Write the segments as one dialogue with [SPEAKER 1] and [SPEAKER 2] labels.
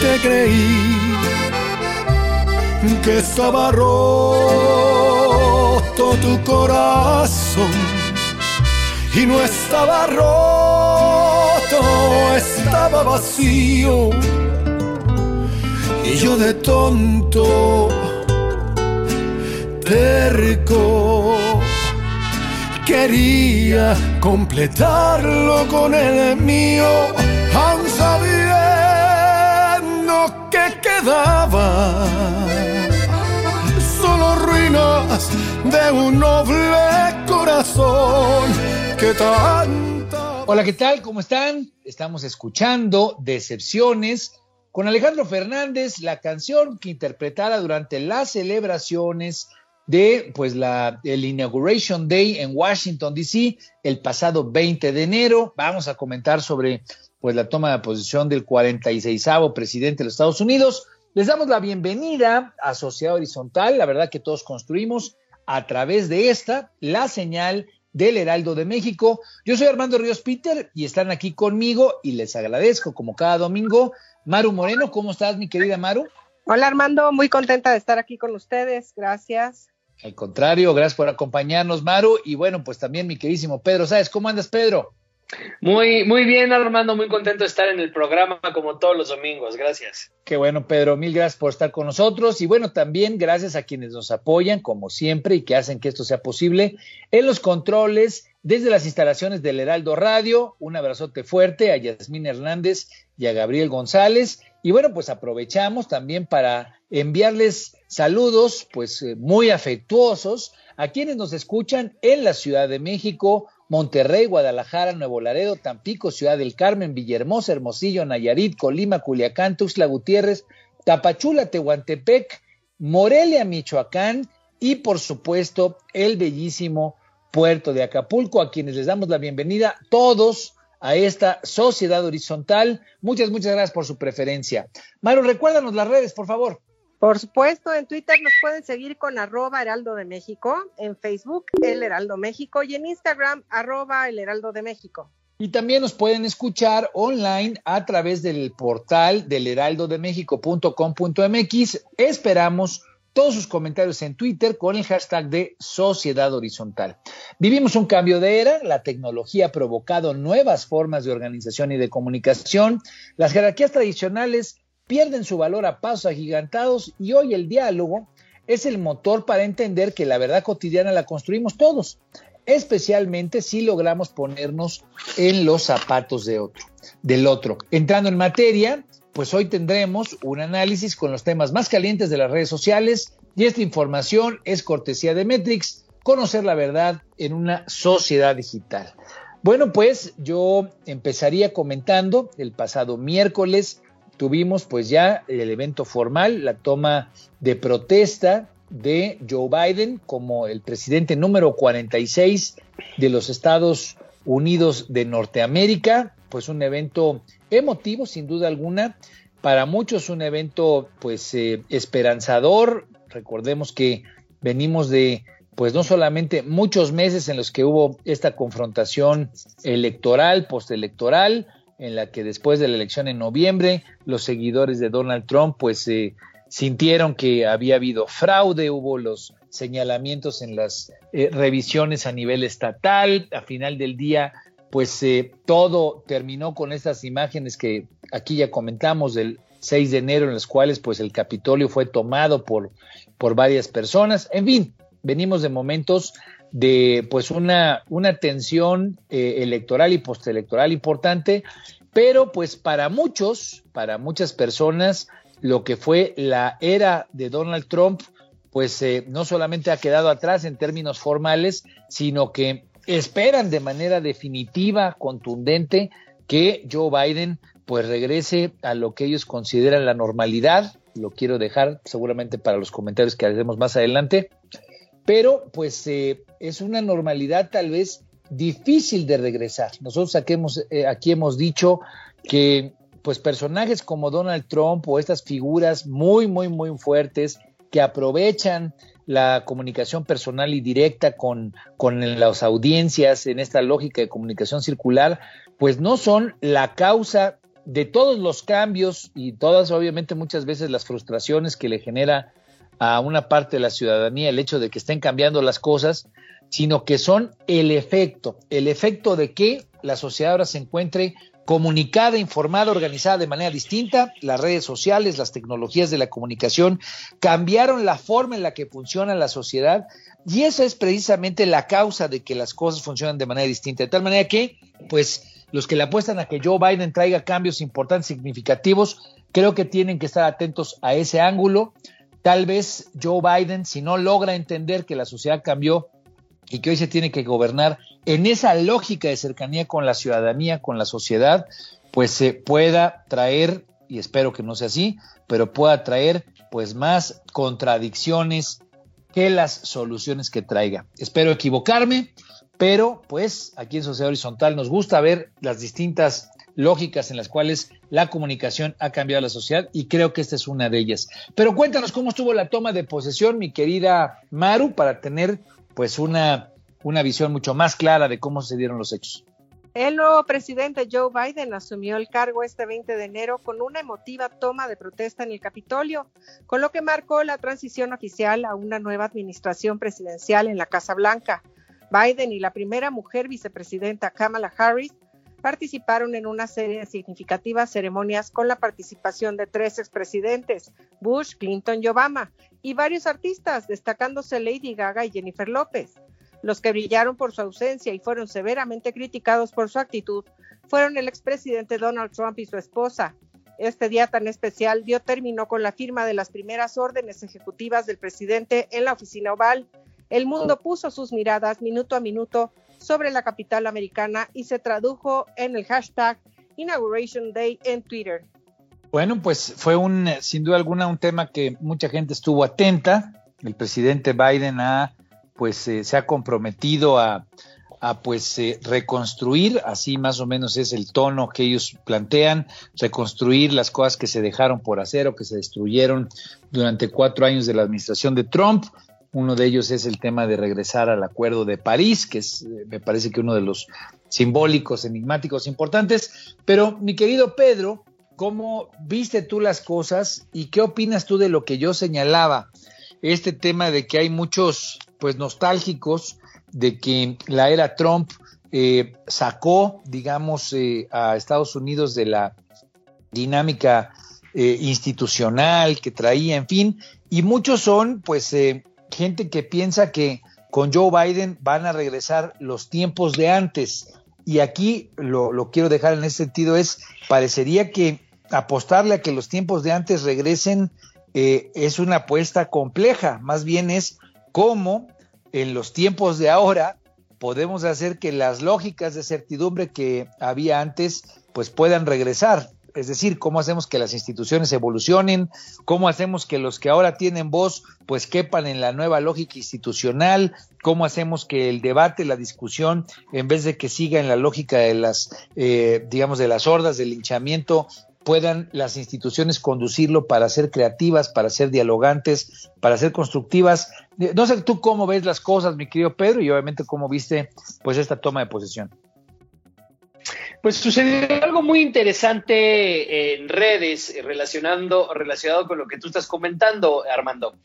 [SPEAKER 1] Te creí que estaba roto tu corazón y no estaba roto, estaba vacío. Y yo de tonto terco quería completarlo con el mío, de un noble corazón que tanta...
[SPEAKER 2] Hola, ¿qué tal? ¿Cómo están? Estamos escuchando Decepciones con Alejandro Fernández, la canción que interpretara durante las celebraciones de pues el Inauguration Day en Washington DC el pasado 20 de enero. Vamos a comentar sobre pues la toma de posición del 46 presidente de los Estados Unidos. Les damos la bienvenida a Sociedad Horizontal, la verdad que todos construimos a través de esta la señal del Heraldo de México. Yo soy Armando Ríos Peter y están aquí conmigo y les agradezco como cada domingo. Maru Moreno, ¿cómo estás mi querida Maru?
[SPEAKER 3] Hola Armando, muy contenta de estar aquí con ustedes, gracias.
[SPEAKER 2] Al contrario, gracias por acompañarnos Maru y bueno, pues también mi queridísimo Pedro, ¿sabes cómo andas Pedro?
[SPEAKER 4] Muy, muy bien, Armando, muy contento de estar en el programa como todos los domingos. Gracias.
[SPEAKER 2] Qué bueno, Pedro, mil gracias por estar con nosotros y bueno, también gracias a quienes nos apoyan, como siempre, y que hacen que esto sea posible en los controles desde las instalaciones del Heraldo Radio. Un abrazote fuerte a Yasmín Hernández y a Gabriel González. Y bueno, pues aprovechamos también para enviarles saludos, pues eh, muy afectuosos a quienes nos escuchan en la Ciudad de México, Monterrey, Guadalajara, Nuevo Laredo, Tampico, Ciudad del Carmen, Villahermosa, Hermosillo, Nayarit, Colima, Culiacán, Tuxtla Gutiérrez, Tapachula, Tehuantepec, Morelia, Michoacán y por supuesto el bellísimo puerto de Acapulco, a quienes les damos la bienvenida todos a esta sociedad horizontal. Muchas, muchas gracias por su preferencia. Maru, recuérdanos las redes, por favor.
[SPEAKER 3] Por supuesto, en Twitter nos pueden seguir con arroba Heraldo de México, en Facebook El Heraldo México y en Instagram arroba El Heraldo de México.
[SPEAKER 2] Y también nos pueden escuchar online a través del portal del heraldodemexico.com.mx. Esperamos todos sus comentarios en Twitter con el hashtag de Sociedad Horizontal. Vivimos un cambio de era, la tecnología ha provocado nuevas formas de organización y de comunicación, las jerarquías tradicionales pierden su valor a pasos agigantados y hoy el diálogo es el motor para entender que la verdad cotidiana la construimos todos, especialmente si logramos ponernos en los zapatos de otro, del otro. Entrando en materia, pues hoy tendremos un análisis con los temas más calientes de las redes sociales y esta información es cortesía de Metrix, conocer la verdad en una sociedad digital. Bueno, pues yo empezaría comentando el pasado miércoles tuvimos pues ya el evento formal, la toma de protesta de Joe Biden como el presidente número 46 de los Estados Unidos de Norteamérica, pues un evento emotivo sin duda alguna, para muchos un evento pues eh, esperanzador, recordemos que venimos de pues no solamente muchos meses en los que hubo esta confrontación electoral, postelectoral, en la que después de la elección en noviembre los seguidores de Donald Trump pues eh, sintieron que había habido fraude, hubo los señalamientos en las eh, revisiones a nivel estatal. A final del día, pues eh, todo terminó con estas imágenes que aquí ya comentamos del 6 de enero, en las cuales pues el Capitolio fue tomado por, por varias personas. En fin, venimos de momentos de pues una, una tensión eh, electoral y postelectoral importante, pero pues para muchos, para muchas personas, lo que fue la era de Donald Trump, pues eh, no solamente ha quedado atrás en términos formales, sino que esperan de manera definitiva, contundente, que Joe Biden pues regrese a lo que ellos consideran la normalidad. Lo quiero dejar seguramente para los comentarios que haremos más adelante. Pero pues eh, es una normalidad tal vez difícil de regresar. Nosotros aquí hemos, eh, aquí hemos dicho que pues personajes como Donald Trump o estas figuras muy, muy, muy fuertes que aprovechan la comunicación personal y directa con, con las audiencias en esta lógica de comunicación circular, pues no son la causa de todos los cambios y todas, obviamente, muchas veces las frustraciones que le genera a una parte de la ciudadanía el hecho de que estén cambiando las cosas, sino que son el efecto, el efecto de que la sociedad ahora se encuentre comunicada, informada, organizada de manera distinta. Las redes sociales, las tecnologías de la comunicación cambiaron la forma en la que funciona la sociedad y esa es precisamente la causa de que las cosas funcionan de manera distinta. De tal manera que, pues, los que le apuestan a que Joe Biden traiga cambios importantes, significativos, creo que tienen que estar atentos a ese ángulo. Tal vez Joe Biden, si no logra entender que la sociedad cambió y que hoy se tiene que gobernar en esa lógica de cercanía con la ciudadanía, con la sociedad, pues se pueda traer, y espero que no sea así, pero pueda traer pues más contradicciones que las soluciones que traiga. Espero equivocarme, pero pues aquí en Sociedad Horizontal nos gusta ver las distintas lógicas en las cuales la comunicación ha cambiado la sociedad y creo que esta es una de ellas. Pero cuéntanos cómo estuvo la toma de posesión, mi querida Maru, para tener pues una, una visión mucho más clara de cómo se dieron los hechos.
[SPEAKER 3] El nuevo presidente Joe Biden asumió el cargo este 20 de enero con una emotiva toma de protesta en el Capitolio, con lo que marcó la transición oficial a una nueva administración presidencial en la Casa Blanca. Biden y la primera mujer vicepresidenta Kamala Harris participaron en una serie de significativas ceremonias con la participación de tres expresidentes, Bush, Clinton y Obama, y varios artistas, destacándose Lady Gaga y Jennifer López. Los que brillaron por su ausencia y fueron severamente criticados por su actitud fueron el expresidente Donald Trump y su esposa. Este día tan especial dio término con la firma de las primeras órdenes ejecutivas del presidente en la oficina oval. El mundo puso sus miradas minuto a minuto sobre la capital americana y se tradujo en el hashtag Inauguration Day en Twitter.
[SPEAKER 2] Bueno, pues fue un, sin duda alguna, un tema que mucha gente estuvo atenta. El presidente Biden ha, pues, eh, se ha comprometido a, a pues eh, reconstruir, así más o menos es el tono que ellos plantean, reconstruir las cosas que se dejaron por hacer o que se destruyeron durante cuatro años de la administración de Trump. Uno de ellos es el tema de regresar al Acuerdo de París, que es, eh, me parece que uno de los simbólicos, enigmáticos, importantes. Pero, mi querido Pedro, ¿Cómo viste tú las cosas y qué opinas tú de lo que yo señalaba? Este tema de que hay muchos, pues, nostálgicos de que la era Trump eh, sacó, digamos, eh, a Estados Unidos de la dinámica eh, institucional que traía, en fin, y muchos son, pues, gente que piensa que con Joe Biden van a regresar los tiempos de antes. Y aquí lo, quiero dejar en ese sentido, es, parecería que apostarle a que los tiempos de antes regresen eh, es una apuesta compleja, más bien es cómo en los tiempos de ahora podemos hacer que las lógicas de certidumbre que había antes pues puedan regresar. Es decir, cómo hacemos que las instituciones evolucionen, cómo hacemos que los que ahora tienen voz pues quepan en la nueva lógica institucional, cómo hacemos que el debate, la discusión, en vez de que siga en la lógica de las, eh, digamos, de las hordas, del linchamiento, puedan las instituciones conducirlo para ser creativas, para ser dialogantes, para ser constructivas. No sé tú cómo ves las cosas, mi querido Pedro, y obviamente cómo viste pues esta toma de posesión.
[SPEAKER 4] Pues sucedió algo muy interesante en redes relacionando, relacionado con lo que tú estás comentando, Armando,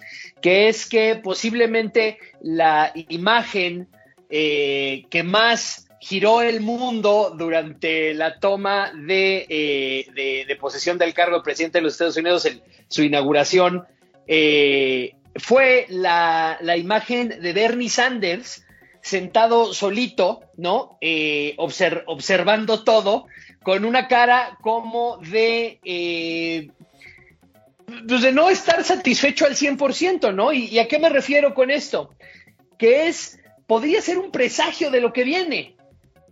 [SPEAKER 4] que es que posiblemente la imagen eh, que más giró el mundo durante la toma de, eh, posesión del cargo de presidente de los Estados Unidos, en su inauguración, eh, fue la imagen de Bernie Sanders sentado solito, ¿no? Eh, observando todo, con una cara como de, eh, pues de no estar satisfecho al 100%, ¿no? ¿Y, a qué me refiero con esto? Que es, podría ser un presagio de lo que viene,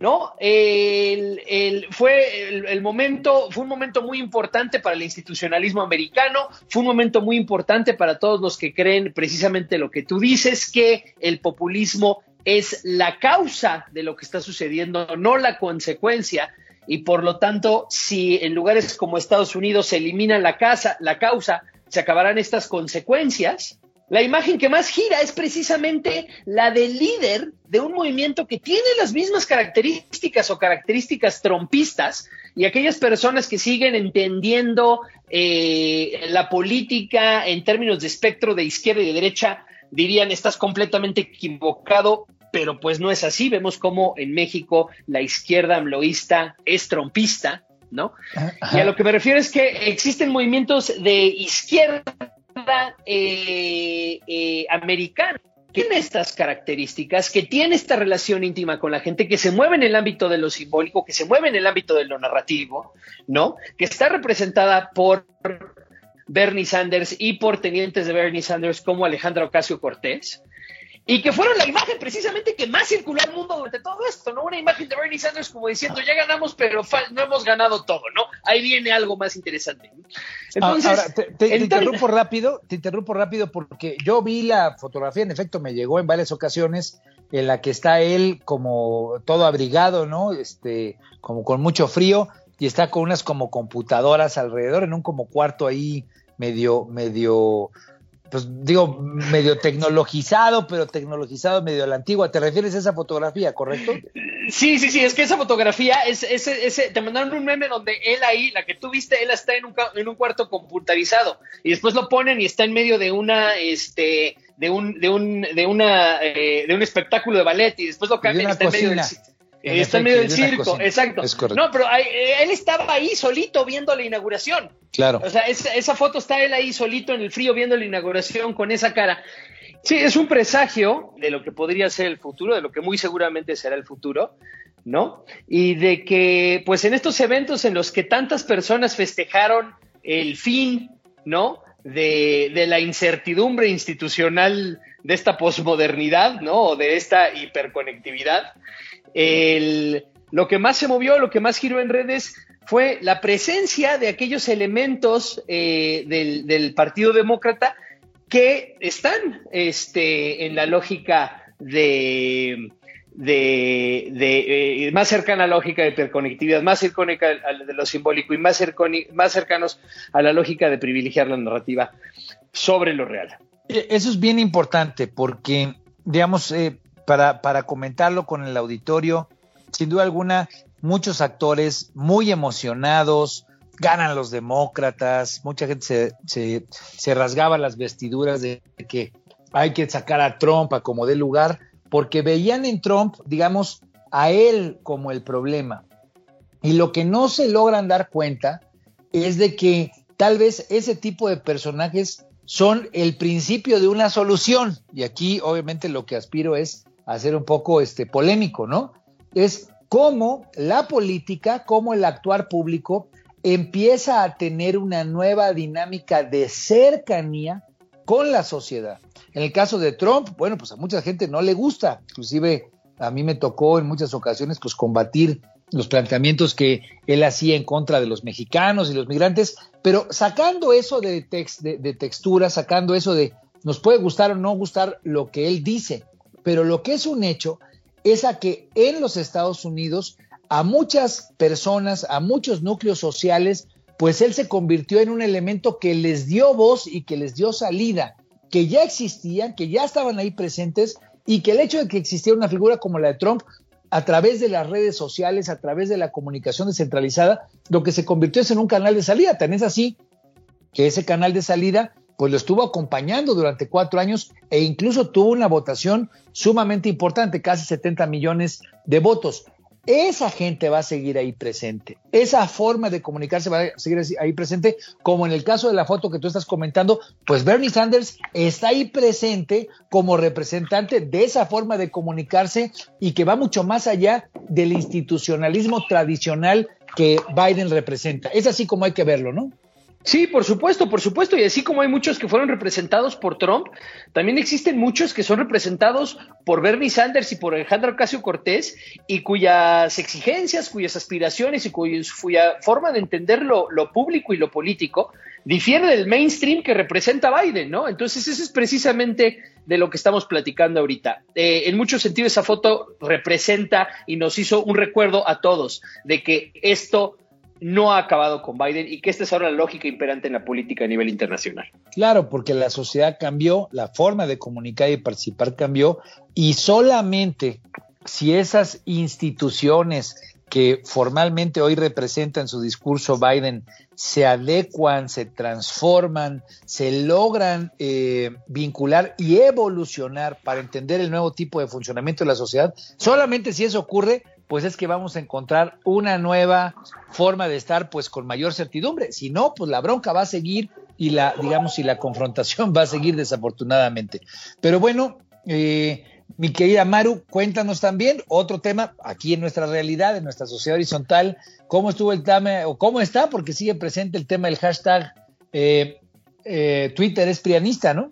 [SPEAKER 4] ¿no? El, fue el, momento, fue un momento muy importante para el institucionalismo americano, fue un momento muy importante para todos los que creen precisamente lo que tú dices, que el populismo es la causa de lo que está sucediendo, no la consecuencia. Y por lo tanto, si en lugares como Estados Unidos se elimina la, casa, la causa, se acabarán estas consecuencias. La imagen que más gira es precisamente la del líder de un movimiento que tiene las mismas características o características trompistas y aquellas personas que siguen entendiendo eh, la política en términos de espectro de izquierda y de derecha dirían estás completamente equivocado, pero pues no es así. Vemos cómo en México la izquierda amloísta es trompista, ¿no? Y a lo que me refiero es que existen movimientos de izquierda eh, eh, americana que tiene estas características, que tiene esta relación íntima con la gente, que se mueve en el ámbito de lo simbólico, que se mueve en el ámbito de lo narrativo, ¿no? Que está representada por Bernie Sanders y por tenientes de Bernie Sanders como Alejandra Ocasio Cortés, y que fueron la imagen precisamente que más circuló al mundo durante todo esto, ¿no? Una imagen de Bernie Sanders como diciendo, ya ganamos, pero no hemos ganado todo, ¿no? Ahí viene algo más interesante.
[SPEAKER 2] Entonces, Ahora, te, interrumpo rápido, te interrumpo rápido porque yo vi la fotografía, en efecto me llegó en varias ocasiones, en la que está él como todo abrigado, ¿no? Este, como con mucho frío, y está con unas como computadoras alrededor, en un como cuarto ahí medio, medio, pues digo, medio tecnologizado, pero tecnologizado medio a la antigua. ¿Te refieres a esa fotografía, correcto?
[SPEAKER 4] Sí, sí, sí, es que esa fotografía, es, ese, te mandaron un meme donde él ahí, la que tú viste, él está en un, en un cuarto computarizado y después lo ponen y está en medio de una, este, de un, de un, de una, eh, de un espectáculo de ballet y después lo cambian y está en medio está en medio del circo, exacto. No, pero eh, él estaba ahí solito viendo la inauguración.
[SPEAKER 2] Claro.
[SPEAKER 4] O sea, esa, foto está él ahí solito en el frío viendo la inauguración con esa cara. Sí, es un presagio de lo que podría ser el futuro, de lo que muy seguramente será el futuro, ¿no? Y de que, pues en estos eventos en los que tantas personas festejaron el fin, ¿no? De, de la incertidumbre institucional de esta posmodernidad, ¿no? O de esta hiperconectividad, lo que más se movió, lo que más giró en redes fue la presencia de aquellos elementos eh, del, Partido Demócrata que están este, en la lógica de, eh, más cercana a la lógica de hiperconectividad, más cercana de lo simbólico y más, más cercanos a la lógica de privilegiar la narrativa sobre lo real.
[SPEAKER 2] E, eso es bien importante porque, digamos, eh, para, para comentarlo con el auditorio. Sin duda alguna, muchos actores muy emocionados, ganan los demócratas, mucha gente se, se, rasgaba las vestiduras de que hay que sacar a Trump a como dé lugar, porque veían en Trump, digamos, a él como el problema. Y lo que no se logran dar cuenta es de que tal vez ese tipo de personajes son el principio de una solución. Y aquí obviamente lo que aspiro es a ser un poco este, polémico, ¿no? Es cómo la política, cómo el actuar público empieza a tener una nueva dinámica de cercanía con la sociedad. En el caso de Trump, bueno, pues a mucha gente no le gusta, inclusive a mí me tocó en muchas ocasiones pues combatir los planteamientos que él hacía en contra de los mexicanos y los migrantes, pero sacando eso de, textura, sacando eso de nos puede gustar o no gustar lo que él dice, pero lo que es un hecho es a que en los Estados Unidos a muchas personas, a muchos núcleos sociales, pues él se convirtió en un elemento que les dio voz y que les dio salida, que ya existían, que ya estaban ahí presentes y que el hecho de que existiera una figura como la de Trump, a través de las redes sociales, a través de la comunicación descentralizada, lo que se convirtió es en un canal de salida. Tan es así que ese canal de salida pues lo estuvo acompañando durante cuatro años e incluso tuvo una votación sumamente importante, casi 70 millones de votos. Esa gente va a seguir ahí presente. Esa forma de comunicarse va a seguir ahí presente, como en el caso de la foto que tú estás comentando, pues Bernie Sanders está ahí presente como representante de esa forma de comunicarse y que va mucho más allá del institucionalismo tradicional que Biden representa. Es así como hay que verlo, ¿no?
[SPEAKER 4] Sí, por supuesto, por supuesto. Y así como hay muchos que fueron representados por Trump, también existen muchos que son representados por Bernie Sanders y por Alejandro Ocasio Cortés y cuyas exigencias, cuyas aspiraciones y cuya forma de entender lo, público y lo político difiere del mainstream que representa Biden, ¿no? Entonces, eso es precisamente de lo que estamos platicando ahorita. Eh, en muchos sentidos, esa foto representa y nos hizo un recuerdo a todos de que esto no ha acabado con Biden y que esta es ahora la lógica imperante en la política a nivel internacional.
[SPEAKER 2] Claro, porque la sociedad cambió, la forma de comunicar y participar cambió y solamente si esas instituciones que formalmente hoy representan su discurso Biden se adecuan, se transforman, se logran eh, vincular y evolucionar para entender el nuevo tipo de funcionamiento de la sociedad, solamente si eso ocurre, pues es que vamos a encontrar una nueva forma de estar pues con mayor certidumbre. Si no, pues la bronca va a seguir y la, digamos, y la confrontación va a seguir desafortunadamente. Pero bueno, eh, mi querida Maru, cuéntanos también otro tema aquí en nuestra realidad, en nuestra sociedad horizontal, cómo estuvo el tema, o cómo está, porque sigue presente el tema del hashtag eh, eh, Twitter es prianista, ¿no?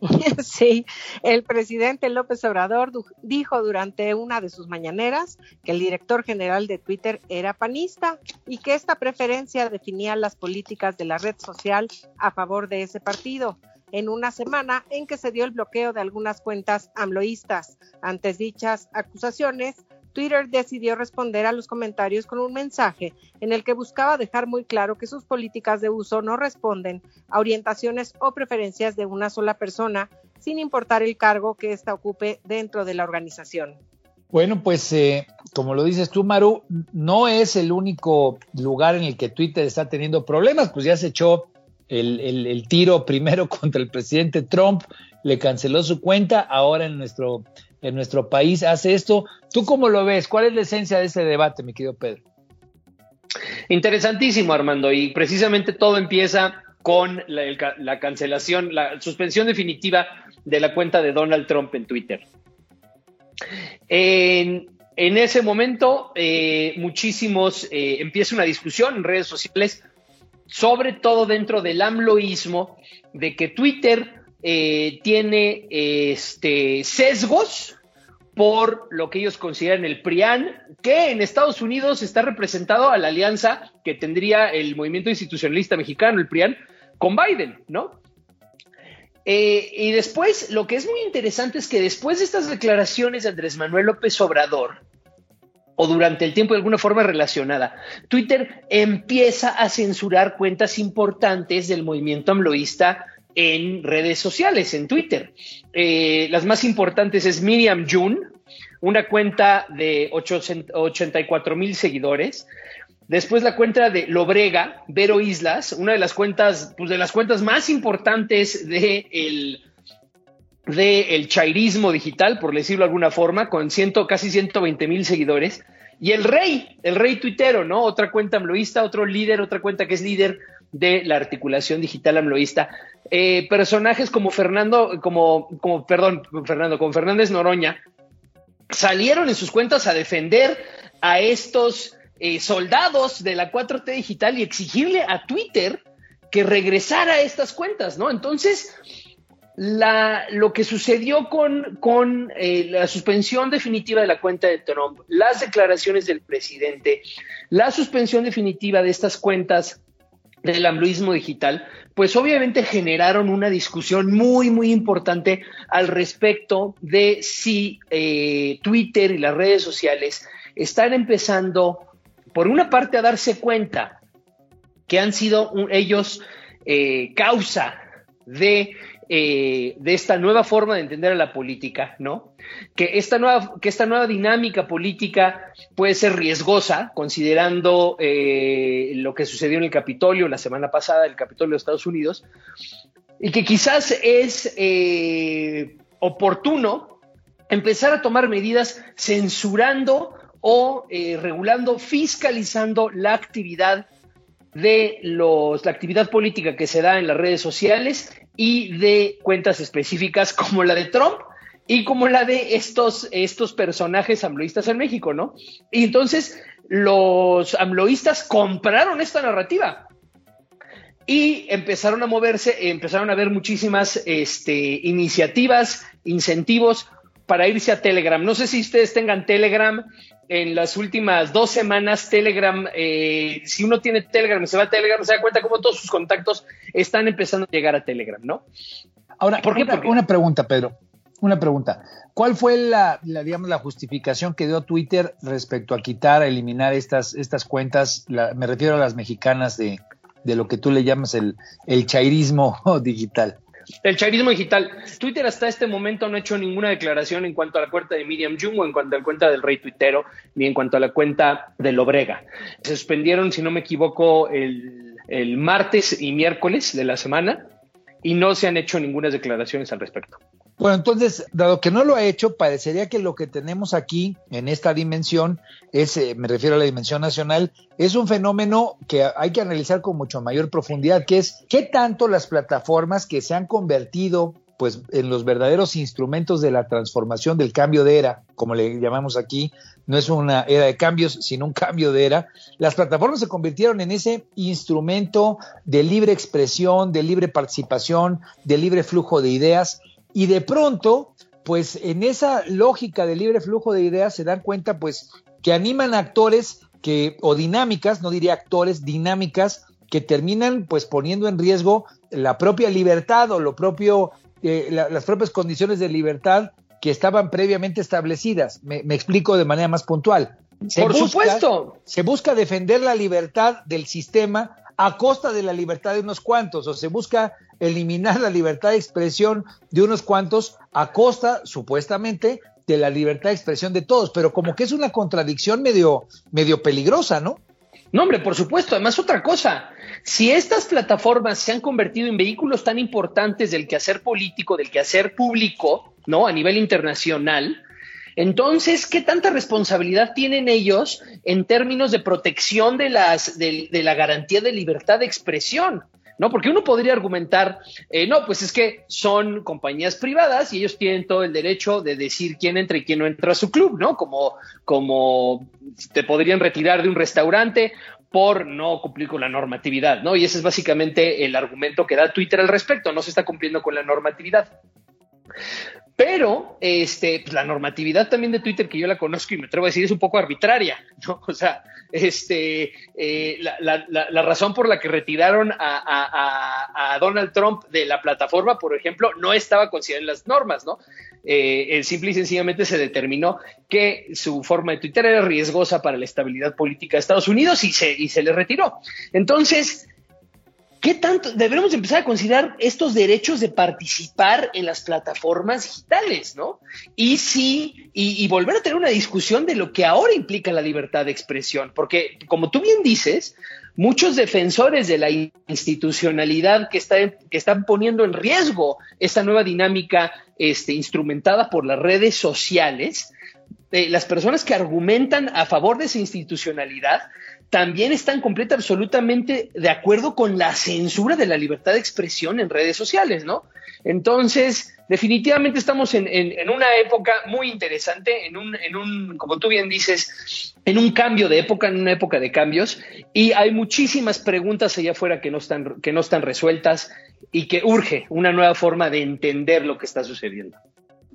[SPEAKER 3] Sí, el presidente López Obrador dijo durante una de sus mañaneras que el director general de Twitter era panista y que esta preferencia definía las políticas de la red social a favor de ese partido en una semana en que se dio el bloqueo de algunas cuentas amloístas. Antes dichas acusaciones, Twitter decidió responder a los comentarios con un mensaje en el que buscaba dejar muy claro que sus políticas de uso no responden a orientaciones o preferencias de una sola persona, sin importar el cargo que ésta ocupe dentro de la organización.
[SPEAKER 2] Bueno, pues eh, como lo dices tú, Maru, no es el único lugar en el que Twitter está teniendo problemas, pues ya se echó el, el tiro primero contra el presidente Trump, le canceló su cuenta, ahora en nuestro en nuestro país hace esto. ¿Tú cómo lo ves? ¿Cuál es la esencia de ese debate, mi querido Pedro?
[SPEAKER 4] Interesantísimo, Armando, y precisamente todo empieza con la, cancelación, la suspensión definitiva de la cuenta de Donald Trump en Twitter. En, ese momento, eh, muchísimos, eh, empieza una discusión en redes sociales, sobre todo dentro del AMLOísmo, de que Twitter eh, tiene este, sesgos por lo que ellos consideran el PRIAN, que en Estados Unidos está representado a la alianza que tendría el movimiento institucionalista mexicano, el PRIAN, con Biden, ¿no? Eh, y después, lo que es muy interesante es que después de estas declaraciones de Andrés Manuel López Obrador, o durante el tiempo de alguna forma relacionada, Twitter empieza a censurar cuentas importantes del movimiento amloísta en redes sociales, en Twitter. Eh, las más importantes es Miriam June, una cuenta de 84 mil seguidores. Después la cuenta de Lobrega, Vero Islas, una de las cuentas, pues de las cuentas más importantes de el, de el chairismo digital, por decirlo de alguna forma, con ciento, casi 120 mil seguidores. Y el rey, el rey tuitero, ¿no? Otra cuenta amloísta, otro líder, otra cuenta que es líder de la articulación digital amloísta. Eh, personajes como Fernando, como, como, perdón, Fernando, como Fernández Noroña, salieron en sus cuentas a defender a estos eh, soldados de la 4T digital y exigirle a Twitter que regresara a estas cuentas, ¿no? Entonces, la, lo que sucedió con, con eh, la suspensión definitiva de la cuenta de Trump, las declaraciones del presidente, la suspensión definitiva de estas cuentas del ambluismo digital, pues obviamente generaron una discusión muy, muy importante al respecto de si eh, Twitter y las redes sociales están empezando, por una parte, a darse cuenta que han sido ellos eh, causa de eh, de esta nueva forma de entender a la política, ¿no? Que esta nueva, que esta nueva dinámica política puede ser riesgosa, considerando eh, lo que sucedió en el Capitolio la semana pasada, el Capitolio de Estados Unidos, y que quizás es eh, oportuno empezar a tomar medidas censurando o regulando, fiscalizando la actividad de los, la actividad política que se da en las redes sociales y de cuentas específicas como la de Trump y como la de estos, estos personajes amloístas en México, ¿no? Y entonces los amloístas compraron esta narrativa y empezaron a moverse, empezaron a ver muchísimas este, iniciativas, incentivos para irse a Telegram. No sé si ustedes tengan Telegram. En las últimas dos semanas, Telegram, eh, si uno tiene Telegram y se va a Telegram, se da cuenta cómo todos sus contactos están empezando a llegar a Telegram, ¿no?
[SPEAKER 2] Ahora, ¿por qué? Una, una pregunta, Pedro. Una pregunta. ¿Cuál fue la, digamos, la justificación que dio Twitter respecto a quitar, a eliminar estas, estas cuentas? me refiero a las mexicanas de, de, lo que tú le llamas el, el chairismo digital.
[SPEAKER 4] El chairismo digital. Twitter hasta este momento no ha hecho ninguna declaración en cuanto a la cuenta de Miriam Jung o en cuanto a la cuenta del rey tuitero, ni en cuanto a la cuenta de Lobrega. Se suspendieron, si no me equivoco, el, el martes y miércoles de la semana y no se han hecho ninguna declaraciones al respecto.
[SPEAKER 2] Bueno, entonces, dado que no lo ha hecho, parecería que lo que tenemos aquí en esta dimensión es, eh, me refiero a la dimensión nacional, es un fenómeno que hay que analizar con mucho mayor profundidad, que es qué tanto las plataformas que se han convertido pues en los verdaderos instrumentos de la transformación del cambio de era, como le llamamos aquí, no es una era de cambios, sino un cambio de era. Las plataformas se convirtieron en ese instrumento de libre expresión, de libre participación, de libre flujo de ideas y de pronto, pues en esa lógica de libre flujo de ideas se dan cuenta, pues, que animan actores que, o dinámicas, no diría actores, dinámicas, que terminan pues poniendo en riesgo la propia libertad o lo propio, eh, las propias condiciones de libertad que estaban previamente establecidas. Me, explico de manera más puntual.
[SPEAKER 4] Por supuesto.
[SPEAKER 2] Se busca defender la libertad del sistema a costa de la libertad de unos cuantos, o se busca eliminar la libertad de expresión de unos cuantos a costa, supuestamente, de la libertad de expresión de todos, pero como que es una contradicción medio, medio peligrosa, ¿no?
[SPEAKER 4] No, hombre, por supuesto. Además, otra cosa, si estas plataformas se han convertido en vehículos tan importantes del quehacer político, del quehacer público, ¿no? A nivel internacional, entonces, ¿qué tanta responsabilidad tienen ellos en términos de protección de, las, de, la garantía de libertad de expresión? ¿no? Porque uno podría argumentar, eh, no, pues es que son compañías privadas y ellos tienen todo el derecho de decir quién entra y quién no entra a su club, ¿no? Como, como te podrían retirar de un restaurante por no cumplir con la normatividad, ¿no? Y ese es básicamente el argumento que da Twitter al respecto, no se está cumpliendo con la normatividad. Pero este, pues, la normatividad también de Twitter, que yo la conozco y me atrevo a decir, es un poco arbitraria, ¿no? O sea, este, eh, la, razón por la que retiraron a, Donald Trump de la plataforma, por ejemplo, no estaba considerada en las normas, ¿no? Eh, simple y sencillamente se determinó que su forma de Twitter era riesgosa para la estabilidad política de Estados Unidos y se, y se le retiró. Entonces, ¿Qué tanto debemos empezar a considerar estos derechos de participar en las plataformas digitales, no? Y sí, y, volver a tener una discusión de lo que ahora implica la libertad de expresión, porque como tú bien dices, muchos defensores de la institucionalidad que están poniendo en riesgo esta nueva dinámica este, instrumentada por las redes sociales, eh, las personas que argumentan a favor de esa institucionalidad también están completa absolutamente de acuerdo con la censura de la libertad de expresión en redes sociales, ¿no? Entonces, definitivamente estamos en, una época muy interesante, en un, en un, como tú bien dices, en un cambio de época, en una época de cambios, y hay muchísimas preguntas allá afuera que no están, que no están resueltas y que urge una nueva forma de entender lo que está sucediendo.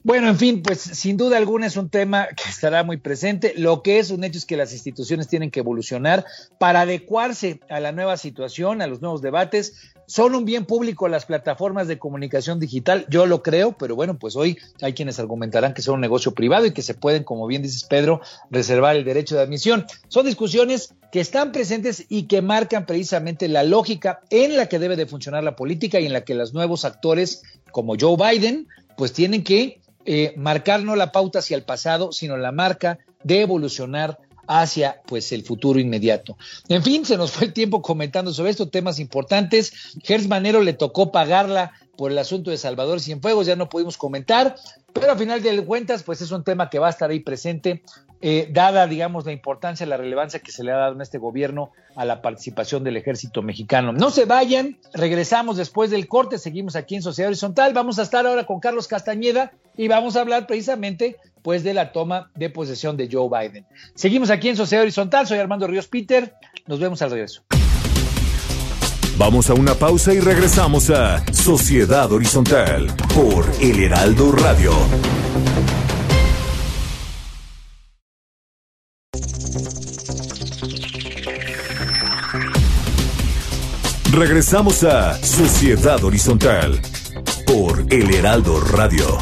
[SPEAKER 2] Bueno, en fin, pues sin duda alguna es un tema que estará muy presente. Lo que es un hecho es que las instituciones tienen que evolucionar para adecuarse a la nueva situación, a los nuevos debates. Son un bien público las plataformas de comunicación digital, yo lo creo, pero bueno, pues hoy hay quienes argumentarán que son un negocio privado y que se pueden, como bien dices Pedro, reservar el derecho de admisión. Son discusiones que están presentes y que marcan precisamente la lógica en la que debe de funcionar la política y en la que los nuevos actores como Joe Biden, pues tienen que eh, marcar no la pauta hacia el pasado, sino la marca de evolucionar hacia pues el futuro inmediato. En fin, se nos fue el tiempo comentando sobre estos temas importantes. Gers Manero le tocó pagarla por el asunto de Salvador Cienfuegos, ya no pudimos comentar, pero a final de cuentas, pues es un tema que va a estar ahí presente, eh, dada, digamos, la importancia, la relevancia que se le ha dado en este gobierno a la participación del ejército mexicano. No se vayan, regresamos después del corte, seguimos aquí en Sociedad Horizontal, vamos a estar ahora con Carlos Castañeda y vamos a hablar precisamente pues de la toma de posesión de Joe Biden. Seguimos aquí en Sociedad Horizontal, soy Armando Ríos Peter, nos vemos al regreso.
[SPEAKER 5] Vamos a una pausa y regresamos a Sociedad Horizontal por El Heraldo Radio. Regresamos a Sociedad Horizontal por El Heraldo Radio.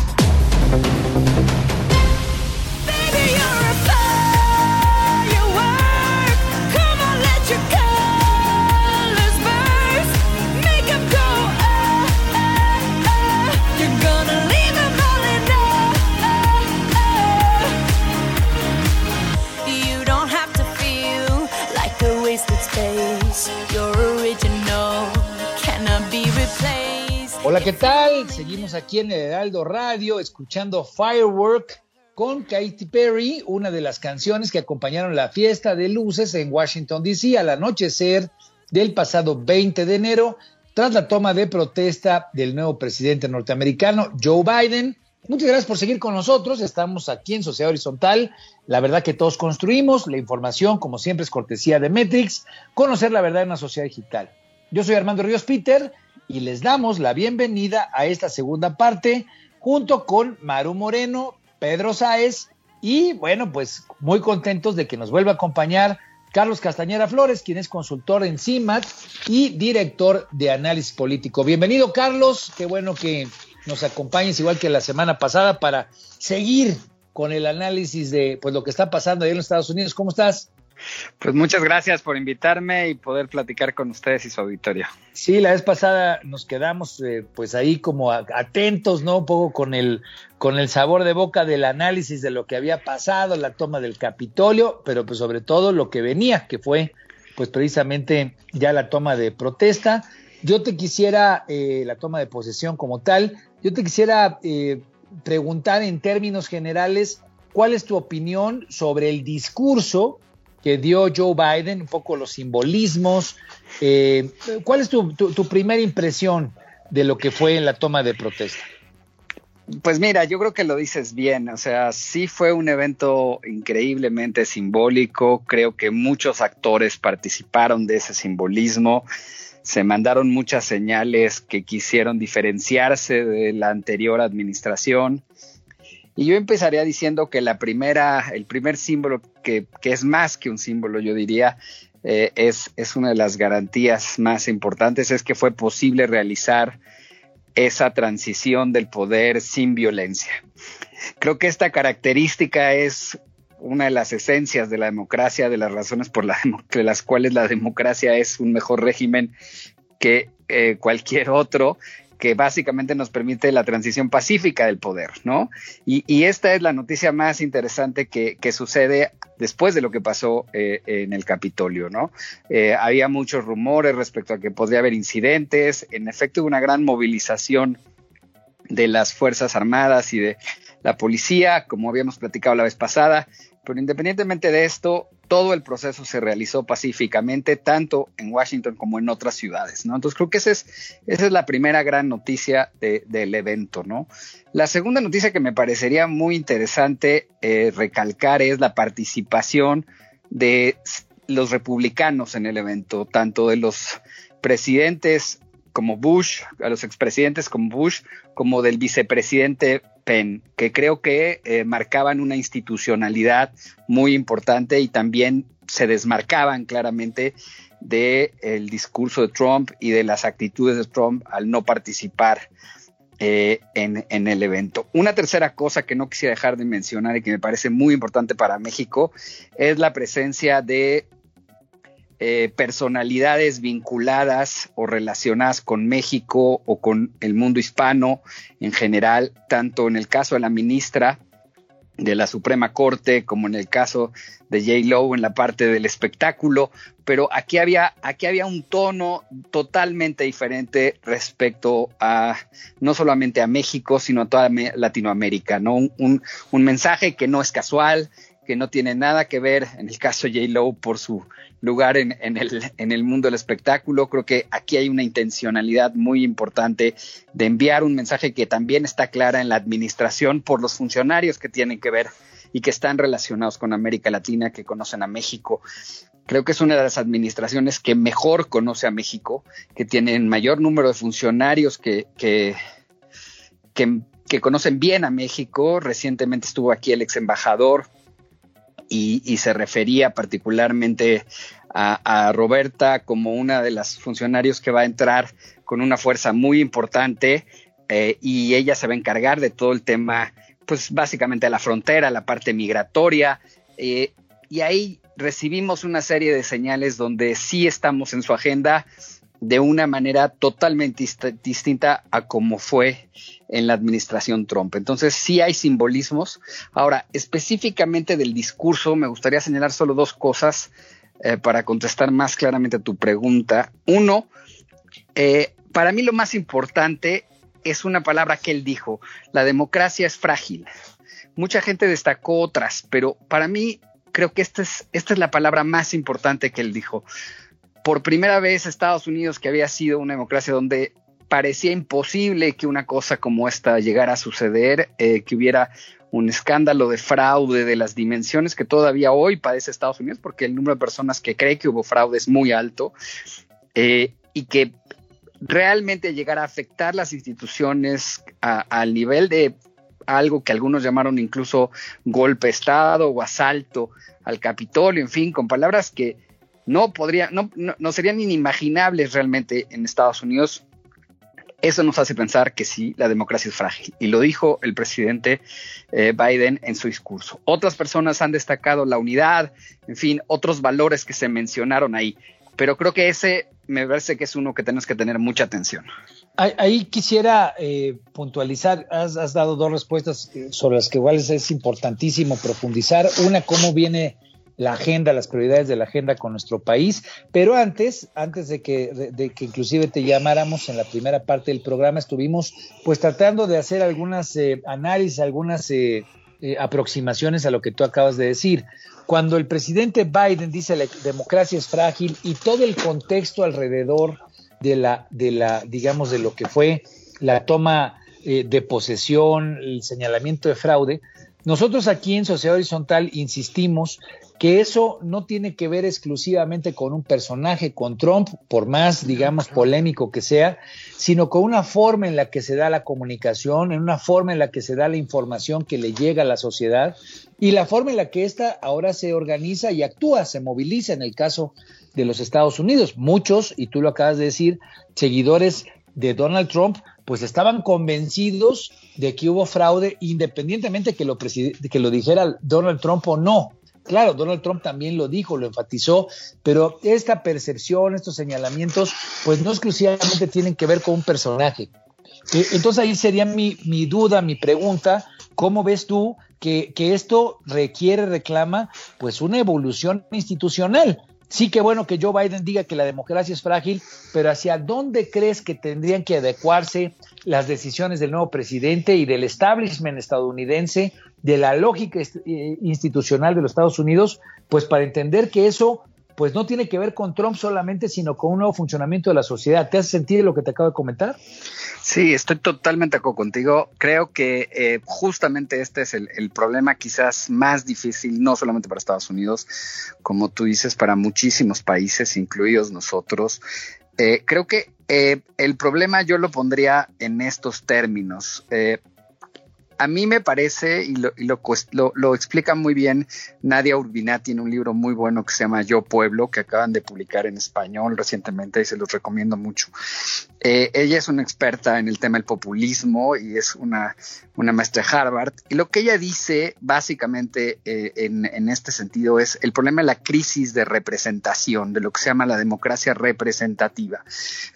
[SPEAKER 2] Aquí en el Heraldo Radio escuchando Firework con Katy Perry, una de las canciones que acompañaron la fiesta de luces en Washington, D.C. al anochecer del pasado 20 de enero, tras la toma de protesta del nuevo presidente norteamericano, Joe Biden. Muchas gracias por seguir con nosotros. Estamos aquí en Sociedad Horizontal. La verdad que todos construimos. La información, como siempre, es cortesía de Metrix. Conocer la verdad en una sociedad digital. Yo soy Armando Ríos Peter y les damos la bienvenida a esta segunda parte junto con Maru Moreno, Pedro Sáez y bueno, pues muy contentos de que nos vuelva a acompañar Carlos Castañera Flores, quien es consultor en CIMAT y director de análisis político. Bienvenido, Carlos. Qué bueno que nos acompañes igual que la semana pasada para seguir con el análisis de pues lo que está pasando ahí en los Estados Unidos. ¿Cómo estás?
[SPEAKER 6] Pues muchas gracias por invitarme y poder platicar con ustedes y su auditorio.
[SPEAKER 2] Sí, la vez pasada nos quedamos eh, pues ahí como atentos, ¿no? Un poco con el, con el sabor de boca del análisis de lo que había pasado, la toma del Capitolio, pero pues sobre todo lo que venía, que fue pues precisamente ya la toma de protesta. Yo te quisiera, eh, la toma de posesión como tal, yo te quisiera eh, preguntar en términos generales, ¿cuál es tu opinión sobre el discurso que dio Joe Biden, un poco los simbolismos. Eh, ¿Cuál es tu, primera impresión de lo que fue en la toma de protesta?
[SPEAKER 6] Pues mira, yo creo que lo dices bien, o sea, sí fue un evento increíblemente simbólico, creo que muchos actores participaron de ese simbolismo, se mandaron muchas señales que quisieron diferenciarse de la anterior administración. Y yo empezaría diciendo que la primera, el primer símbolo que, es más que un símbolo, yo diría, eh, es, una de las garantías más importantes, es que fue posible realizar esa transición del poder sin violencia. Creo que esta característica es una de las esencias de la democracia, de las razones por las cuales la democracia es un mejor régimen que eh, cualquier otro que básicamente nos permite la transición pacífica del poder, ¿no? Y, esta es la noticia más interesante que, sucede después de lo que pasó eh, en el Capitolio, ¿no? Eh, había muchos rumores respecto a que podría haber incidentes, en efecto una gran movilización de las Fuerzas Armadas y de la policía, como habíamos platicado la vez pasada, pero independientemente de esto, todo el proceso se realizó pacíficamente, tanto en Washington como en otras ciudades, ¿no? Entonces creo que esa es, esa es la primera gran noticia del evento, ¿no? La segunda noticia que me parecería muy interesante eh, recalcar es la participación de los republicanos en el evento, tanto de los presidentes como Bush, a los expresidentes como Bush, como del vicepresidente Penn, que creo que eh, marcaban una institucionalidad muy importante y también se desmarcaban claramente del el discurso de Trump y de las actitudes de Trump al no participar eh, en, en, el evento. Una tercera cosa que no quisiera dejar de mencionar y que me parece muy importante para México es la presencia de eh, personalidades vinculadas o relacionadas con México o con el mundo hispano en general, tanto en el caso de la ministra de la Suprema Corte como en el caso de J. Lowe en la parte del espectáculo, pero aquí había, aquí había un tono totalmente diferente respecto a no solamente a México, sino a toda Latinoamérica, ¿no? Un, un mensaje que no es casual, que no tiene nada que ver en el caso J. Lowe por su lugar en, el, mundo del espectáculo. Creo que aquí hay una intencionalidad muy importante de enviar un mensaje que también está clara en la administración por los funcionarios que tienen que ver y que están relacionados con América Latina, que conocen a México. Creo que es una de las administraciones que mejor conoce a México, que tienen mayor número de funcionarios que conocen bien a México. Recientemente estuvo aquí el ex embajador y, se refería particularmente a, Roberta como una de las funcionarios que va a entrar con una fuerza muy importante eh, y ella se va a encargar de todo el tema, pues básicamente la frontera, la parte migratoria. Eh, y ahí recibimos una serie de señales donde sí estamos en su agenda de una manera totalmente distinta a como fue en la administración Trump. Entonces sí hay simbolismos. Ahora, específicamente del discurso, me gustaría señalar solo dos cosas eh, para contestar más claramente a tu pregunta. Uno, eh, para mí lo más importante es una palabra que él dijo, la democracia es frágil. Mucha gente destacó otras, pero para mí creo que esta es, esta es la palabra más importante que él dijo por primera vez Estados Unidos, que había sido una democracia donde parecía imposible que una cosa como esta llegara a suceder, eh, que hubiera un escándalo de fraude de las dimensiones que todavía hoy padece Estados Unidos, porque el número de personas que cree que hubo fraude es muy alto, eh, y que realmente llegara a afectar las instituciones al nivel de algo que algunos llamaron incluso golpe de Estado o asalto al Capitolio, en fin, con palabras que no podría, no, no, serían inimaginables realmente en Estados Unidos. Eso nos hace pensar que sí, la democracia es frágil. Y lo dijo el presidente eh, Biden en su discurso. Otras personas han destacado la unidad, en fin, otros valores que se mencionaron ahí. Pero creo que ese me parece que es uno que tenemos que tener mucha atención.
[SPEAKER 2] Ahí, quisiera eh, puntualizar, has, has, dado dos respuestas sobre las que igual es importantísimo profundizar. Una, cómo viene la agenda, las prioridades de la agenda con nuestro país. Pero antes, antes de que, de, que inclusive te llamáramos en la primera parte del programa, estuvimos pues tratando de hacer algunas eh, análisis, algunas eh, eh, aproximaciones a lo que tú acabas de decir. Cuando el presidente Biden dice la democracia es frágil y todo el contexto alrededor de la, de la, digamos, de lo que fue la toma de posesión, el señalamiento de fraude, nosotros aquí en Sociedad Horizontal insistimos que eso no tiene que ver exclusivamente con un personaje, con Trump, por más, digamos, polémico que sea, sino con una forma en la que se da la comunicación, en una forma en la que se da la información que le llega a la sociedad y la forma en la que ésta ahora se organiza y actúa, se moviliza en el caso de los Estados Unidos. Muchos, y tú lo acabas de decir, seguidores de Donald Trump, pues estaban convencidos de que hubo fraude independientemente que lo, que lo dijera Donald Trump o no. Claro, Donald Trump también lo dijo, lo enfatizó, pero esta percepción, estos señalamientos, pues no exclusivamente tienen que ver con un personaje. Eh, entonces ahí sería mi, duda, mi pregunta, ¿cómo ves tú que, que, esto requiere, reclama, pues una evolución institucional? Sí que bueno que Joe Biden diga que la democracia es frágil, pero ¿hacia dónde crees que tendrían que adecuarse las decisiones del nuevo presidente y del establishment estadounidense, de la lógica eh, institucional de los Estados Unidos, pues para entender que eso pues no tiene que ver con Trump solamente, sino con un nuevo funcionamiento de la sociedad. ¿Te hace sentido lo que te acabo de comentar?
[SPEAKER 6] Sí, estoy totalmente contigo. Creo que eh, justamente este es el, el, problema quizás más difícil, no solamente para Estados Unidos, como tú dices, para muchísimos países, incluidos nosotros, Eh, creo que eh, el problema yo lo pondría en estos términos. A mí me parece, y, lo, lo, explica muy bien Nadia Urbinati en un libro muy bueno que se llama Yo Pueblo, que acaban de publicar en español recientemente y se los recomiendo mucho. Eh, ella es una experta en el tema del populismo y es una, una maestra de Harvard. Y lo que ella dice básicamente eh, en, en este sentido es el problema de la crisis de representación, de lo que se llama la democracia representativa.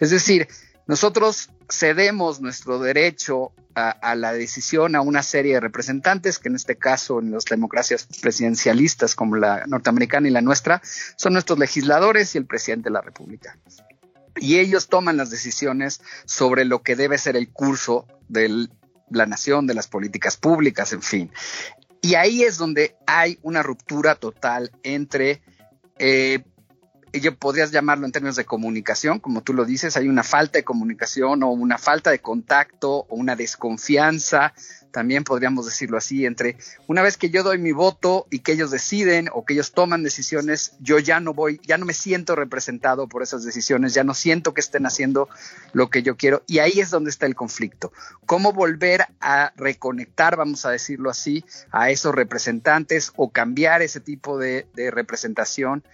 [SPEAKER 6] Es decir, nosotros cedemos nuestro derecho a, la decisión a una serie de representantes, que en este caso en las democracias presidencialistas como la norteamericana y la nuestra, son nuestros legisladores y el presidente de la República. Y ellos toman las decisiones sobre lo que debe ser el curso de la nación, de las políticas públicas, en fin. Y ahí es donde hay una ruptura total entre eh, podrías llamarlo en términos de comunicación, como tú lo dices, hay una falta de comunicación o una falta de contacto o una desconfianza, también podríamos decirlo así, entre una vez que yo doy mi voto y que ellos deciden o que ellos toman decisiones, yo ya no voy, ya no me siento representado por esas decisiones, ya no siento que estén haciendo lo que yo quiero y ahí es donde está el conflicto. ¿Cómo volver a reconectar, vamos a decirlo así, a esos representantes o cambiar ese tipo de, de representación?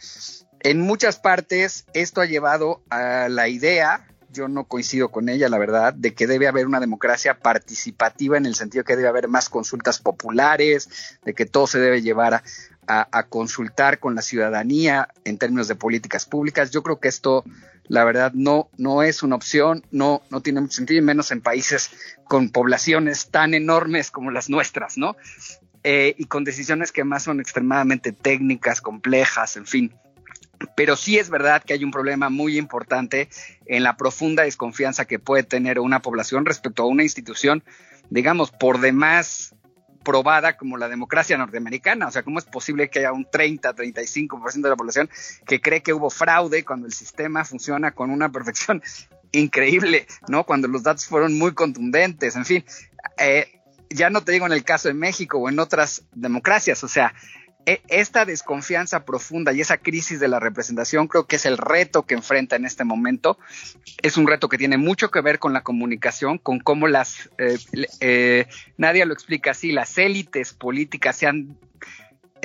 [SPEAKER 6] En muchas partes esto ha llevado a la idea, yo no coincido con ella, la verdad, de que debe haber una democracia participativa en el sentido que debe haber más consultas populares, de que todo se debe llevar a, consultar con la ciudadanía en términos de políticas públicas. Yo creo que esto, la verdad, no, no es una opción, no, no tiene mucho sentido, y menos en países con poblaciones tan enormes como las nuestras, ¿no? Eh, y con decisiones que más son extremadamente técnicas, complejas, en fin. Pero sí es verdad que hay un problema muy importante en la profunda desconfianza que puede tener una población respecto a una institución, digamos, por demás probada como la democracia norteamericana. O sea, ¿cómo es posible que haya un 30, 35% de la población que cree que hubo fraude cuando el sistema funciona con una perfección increíble, ¿no? Cuando los datos fueron muy contundentes, en fin. Eh, ya no te digo en el caso de México o en otras democracias, o sea, esta desconfianza profunda y esa crisis de la representación creo que es el reto que enfrenta en este momento. Es un reto que tiene mucho que ver con la comunicación, con cómo las, eh, eh, nadie lo explica así, las élites políticas se han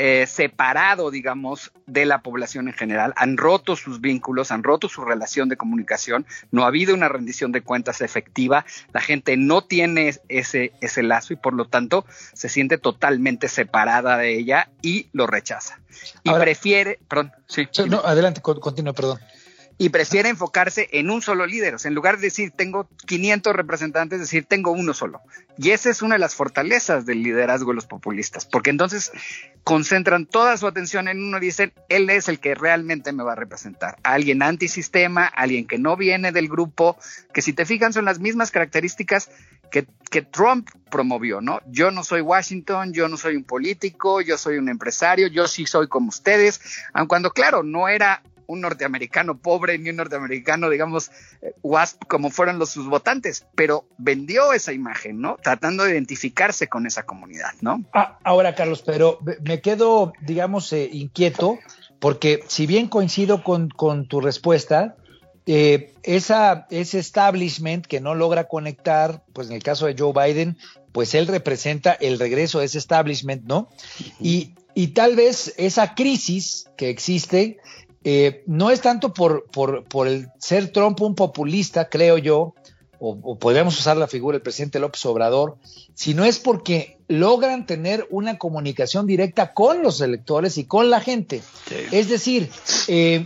[SPEAKER 6] eh, separado, digamos, de la población en general, han roto sus vínculos, han roto su relación de comunicación, no ha habido una rendición de cuentas efectiva, la gente no tiene ese, ese lazo y por lo tanto se siente totalmente separada de ella y lo rechaza. Y prefiere, perdón, sí.
[SPEAKER 2] No, adelante, continúa, perdón
[SPEAKER 6] y prefiere enfocarse en un solo líder. O sea, en lugar de decir tengo 500 representantes, decir tengo uno solo. Y esa es una de las fortalezas del liderazgo de los populistas, porque entonces concentran toda su atención en uno y dicen, él es el que realmente me va a representar. Alguien antisistema, alguien que no viene del grupo, que si te fijan son las mismas características que, que Trump promovió, ¿no? Yo no soy Washington, yo no soy un político, yo soy un empresario, yo sí soy como ustedes, aun cuando claro, no era un norteamericano pobre ni un norteamericano, digamos, eh, WASP como fueron los sus votantes, pero vendió esa imagen, ¿no? Tratando de identificarse con esa comunidad, ¿no?
[SPEAKER 2] Ah, ahora, Carlos, pero me quedo, digamos, eh, inquieto, porque si bien coincido con, tu respuesta, eh, esa, ese establishment que no logra conectar, pues en el caso de Joe Biden, pues él representa el regreso de ese establishment, ¿no? Y, y tal vez esa crisis que existe eh, no es tanto por, por, el ser Trump un populista, creo yo, o, podríamos usar la figura del presidente López Obrador, sino es porque logran tener una comunicación directa con los electores y con la gente. Es decir, eh,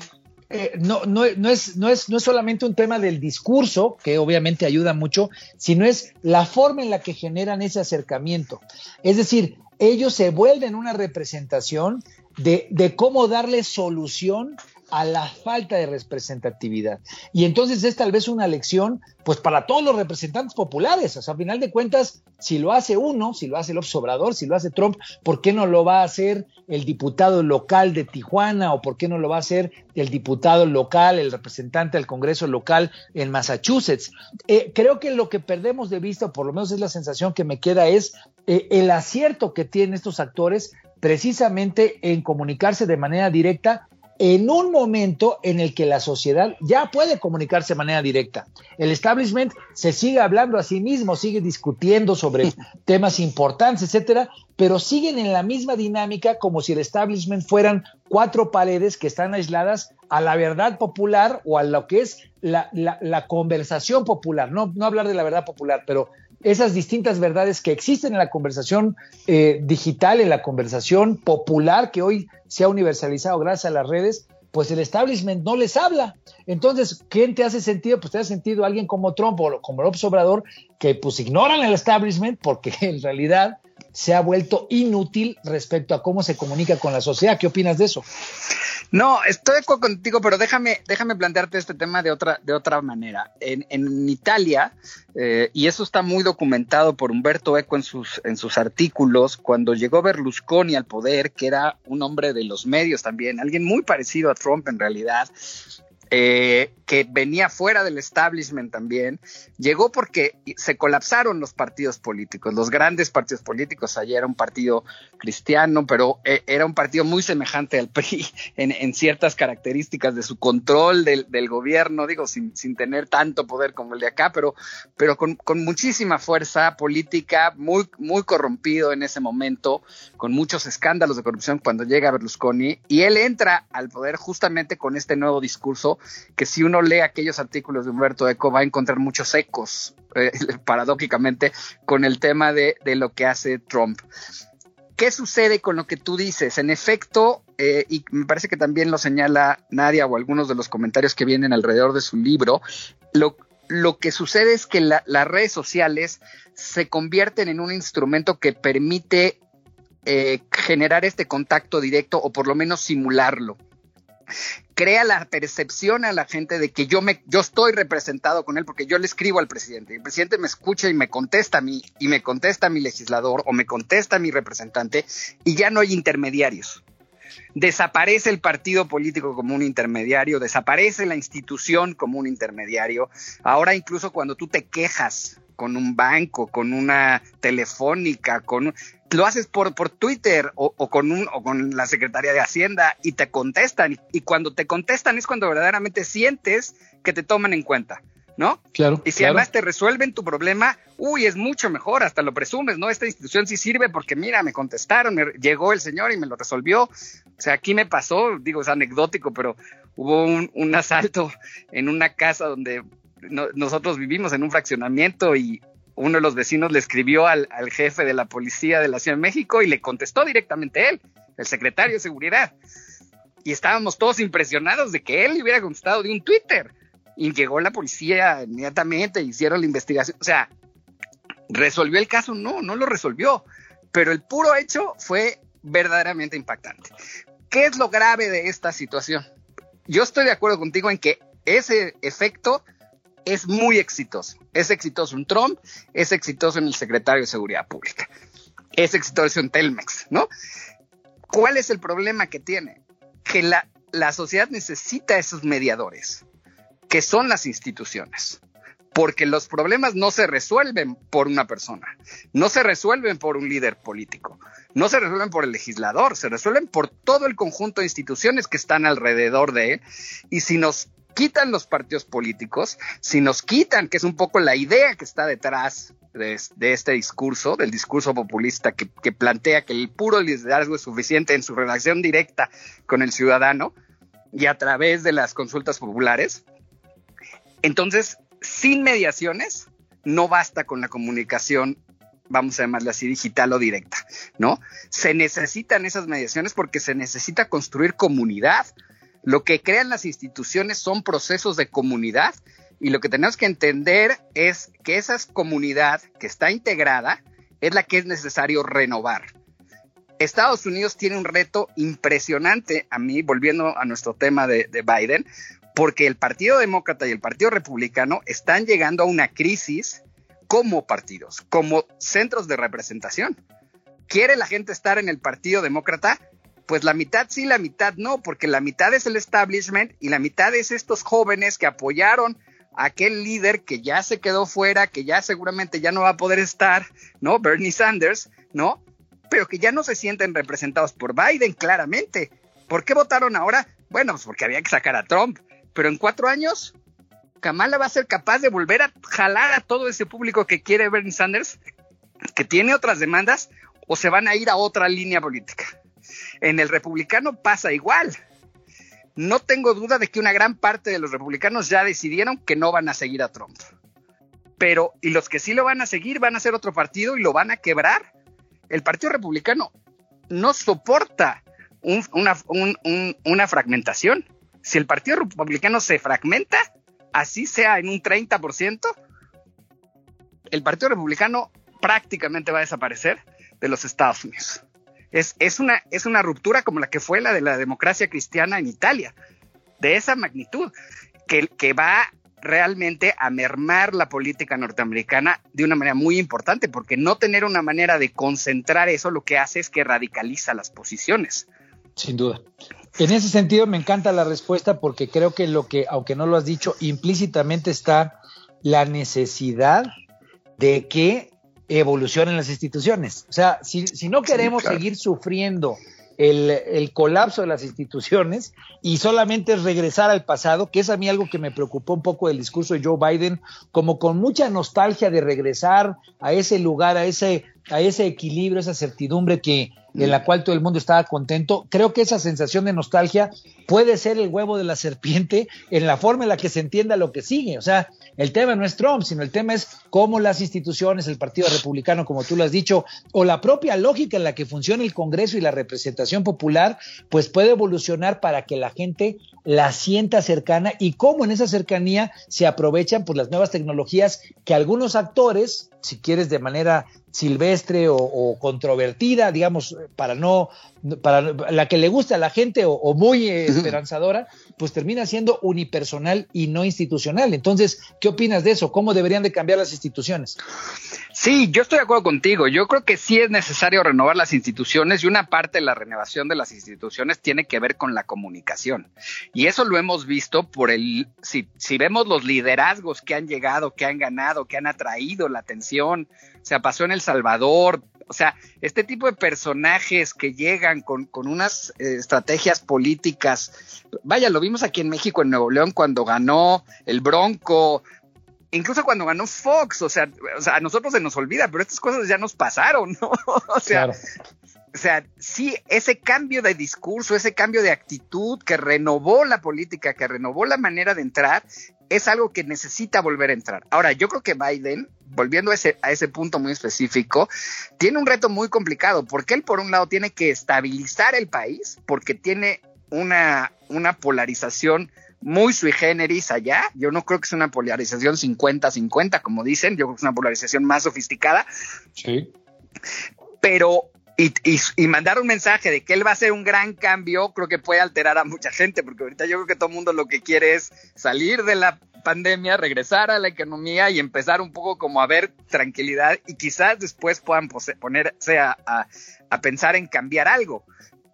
[SPEAKER 2] eh, no, no, no, es, no, es, no es solamente un tema del discurso, que obviamente ayuda mucho, sino es la forma en la que generan ese acercamiento. Es decir, ellos se vuelven una representación de, de cómo darle solución a la falta de representatividad. Y entonces es tal vez una lección, pues para todos los representantes populares. O sea, a final de cuentas, si lo hace uno, si lo hace el Obrador, si lo hace Trump, ¿por qué no lo va a hacer el diputado local de Tijuana o por qué no lo va a hacer el diputado local, el representante del Congreso local en Massachusetts? Eh, creo que lo que perdemos de vista, o por lo menos es la sensación que me queda, es eh, el acierto que tienen estos actores precisamente en comunicarse de manera directa en un momento en el que la sociedad ya puede comunicarse de manera directa. El establishment se sigue hablando a sí mismo, sigue discutiendo sobre temas importantes, etcétera, pero siguen en la misma dinámica como si el establishment fueran cuatro paredes que están aisladas a la verdad popular o a lo que es la, conversación popular. No, no hablar de la verdad popular, pero esas distintas verdades que existen en la conversación eh, digital, en la conversación popular que hoy se ha universalizado gracias a las redes, pues el establishment no les habla. Entonces, ¿quién te hace sentido? Pues te hace sentido alguien como Trump o como López Obrador, que pues ignoran el establishment porque en realidad se ha vuelto inútil respecto a cómo se comunica con la sociedad. ¿Qué opinas de eso?
[SPEAKER 6] No, estoy de acuerdo contigo, pero déjame, déjame plantearte este tema de otra, de otra manera. En, en Italia, eh, y eso está muy documentado por Humberto Eco en sus, en sus artículos, cuando llegó Berlusconi al poder, que era un hombre de los medios también, alguien muy parecido a Trump en realidad, eh, que venía fuera del establishment también, llegó porque se colapsaron los partidos políticos, los grandes partidos políticos. Ayer era un partido cristiano, pero eh, era un partido muy semejante al PRI en, ciertas características de su control del, gobierno, digo, sin, sin, tener tanto poder como el de acá, pero, pero con, con, muchísima fuerza política, muy, muy corrompido en ese momento, con muchos escándalos de corrupción cuando llega Berlusconi, y él entra al poder justamente con este nuevo discurso que si uno lee aquellos artículos de Humberto Eco va a encontrar muchos ecos, eh, paradójicamente, con el tema de, lo que hace Trump. ¿Qué sucede con lo que tú dices? En efecto, eh, y me parece que también lo señala Nadia o algunos de los comentarios que vienen alrededor de su libro, lo, que sucede es que las redes sociales se convierten en un instrumento que permite eh, generar este contacto directo o por lo menos simularlo crea la percepción a la gente de que yo me yo estoy representado con él porque yo le escribo al presidente. El presidente me escucha y me contesta a mí y me contesta a mi legislador o me contesta a mi representante y ya no hay intermediarios. Desaparece el partido político como un intermediario, desaparece la institución como un intermediario. Ahora incluso cuando tú te quejas con un banco, con una telefónica, con lo haces por, por Twitter o, con un, o con la Secretaría de Hacienda y te contestan. Y cuando te contestan es cuando verdaderamente sientes que te toman en cuenta. ¿No?
[SPEAKER 2] Claro.
[SPEAKER 6] Y si además te resuelven tu problema, uy, es mucho mejor, hasta lo presumes, ¿no? Esta institución sí sirve porque, mira, me contestaron, me, llegó el señor y me lo resolvió. O sea, aquí me pasó, digo, es anecdótico, pero hubo un, un asalto en una casa donde nosotros vivimos en un fraccionamiento y uno de los vecinos le escribió al, jefe de la policía de la Ciudad de México y le contestó directamente él, el secretario de seguridad. Y estábamos todos impresionados de que él le hubiera contestado de un Twitter. Y llegó la policía inmediatamente, hicieron la investigación. O sea, ¿resolvió el caso? No, no lo resolvió. Pero el puro hecho fue verdaderamente impactante. ¿Qué es lo grave de esta situación? Yo estoy de acuerdo contigo en que ese efecto es muy exitoso. Es exitoso en Trump, es exitoso en el secretario de Seguridad Pública, es exitoso en Telmex, ¿no? ¿Cuál es el problema que tiene? Que la, la sociedad necesita esos mediadores, que son las instituciones porque los problemas no se resuelven por una persona, no se resuelven por un líder político, no se resuelven por el legislador, se resuelven por todo el conjunto de instituciones que están alrededor de él. Y si nos quitan los partidos políticos, si nos quitan, que es un poco la idea que está detrás de, este discurso, del discurso populista que, que, plantea que el puro liderazgo es suficiente en su relación directa con el ciudadano y a través de las consultas populares, entonces, sin mediaciones, no basta con la comunicación vamos a llamarla así, digital o directa, ¿no? Se necesitan esas mediaciones porque se necesita construir comunidad, lo que crean las instituciones son procesos de comunidad y lo que tenemos que entender es que esa comunidad que está integrada es la que es necesario renovar. Estados Unidos tiene un reto impresionante, a mí, volviendo a nuestro tema de, de Biden, porque el Partido Demócrata y el Partido Republicano están llegando a una crisis como partidos, como centros de representación. ¿Quiere la gente estar en el Partido Demócrata? pues la mitad sí, la mitad no, porque la mitad es el establishment y la mitad es estos jóvenes que apoyaron a aquel líder que ya se quedó fuera, que ya seguramente ya no va a poder estar, ¿no? Bernie Sanders, ¿no? Pero que ya no se sienten representados por Biden, claramente. ¿Por qué votaron ahora? Bueno, pues porque había que sacar a Trump, pero en cuatro años Kamala va a ser capaz de volver a jalar a todo ese público que quiere Bernie Sanders, que tiene otras demandas, o se van a ir a otra línea política. En el republicano pasa igual. No tengo duda de que una gran parte de los republicanos ya decidieron que no van a seguir a Trump. Pero, y los que sí lo van a seguir van a ser otro partido y lo van a quebrar. El Partido Republicano no soporta una, una fragmentación. Si el Partido Republicano se fragmenta, así sea en un 30%, el Partido Republicano prácticamente va a desaparecer de los Estados Unidos. Es, es, una, es una ruptura como la que fue la de la democracia cristiana en Italia, de esa magnitud, que, que va realmente a mermar la política norteamericana de una manera muy importante, porque no tener una manera de concentrar eso lo que hace es que radicaliza las posiciones.
[SPEAKER 2] Sin duda. En ese sentido me encanta la respuesta porque creo que lo que, aunque no lo has dicho, implícitamente está la necesidad de que evolucionen las instituciones. O sea, si, no queremos seguir sufriendo el, colapso de las instituciones y solamente regresar al pasado, que es a mí algo que me preocupó un poco del discurso de Joe Biden, como con mucha nostalgia de regresar a ese lugar, a ese, a ese equilibrio, esa certidumbre que, en la cual todo el mundo estaba contento. Creo que esa sensación de nostalgia puede ser el huevo de la serpiente en la forma en la que se entienda lo que sigue. O sea, el tema no es Trump, sino el tema es cómo las instituciones, el Partido Republicano, como tú lo has dicho, o la propia lógica en la que funciona el Congreso y la representación popular, pues puede evolucionar para que la gente la sienta cercana y cómo en esa cercanía se aprovechan por las nuevas tecnologías que algunos actores, si quieres de manera silvestre o, controvertida, digamos, para no, para la que le gusta a la gente o, muy esperanzadora, pues termina siendo unipersonal y no institucional. Entonces, ¿qué opinas de eso? ¿Cómo deberían de cambiar las instituciones?
[SPEAKER 6] Sí, yo estoy de acuerdo contigo. Yo creo que sí es necesario renovar las instituciones y una parte de la renovación de las instituciones tiene que ver con la comunicación. Y eso lo hemos visto por el, si, si vemos los liderazgos que han llegado, que han ganado, que han atraído la atención, o sea, pasó en El Salvador, o sea, este tipo de personajes que llegan con, unas eh, estrategias políticas, vaya, lo vimos aquí en México, en Nuevo León, cuando ganó el Bronco, incluso cuando ganó Fox, o sea, o sea, a nosotros se nos olvida, pero estas cosas ya nos pasaron, ¿no? o sea, o sea, sí, ese cambio de discurso, ese cambio de actitud que renovó la política, que renovó la manera de entrar, es algo que necesita volver a entrar. Ahora, yo creo que Biden, volviendo a ese, a ese punto muy específico, tiene un reto muy complicado, porque él por un lado tiene que estabilizar el país, porque tiene una, una polarización muy sui generis allá. Yo no creo que sea una polarización 50-50, como dicen, yo creo que es una polarización más sofisticada.
[SPEAKER 2] Sí.
[SPEAKER 6] Pero y, y, mandar un mensaje de que él va a hacer un gran cambio, creo que puede alterar a mucha gente, porque ahorita yo creo que todo el mundo lo que quiere es salir de la pandemia, regresar a la economía y empezar un poco como a ver tranquilidad y quizás después puedan ponerse a, a, pensar en cambiar algo.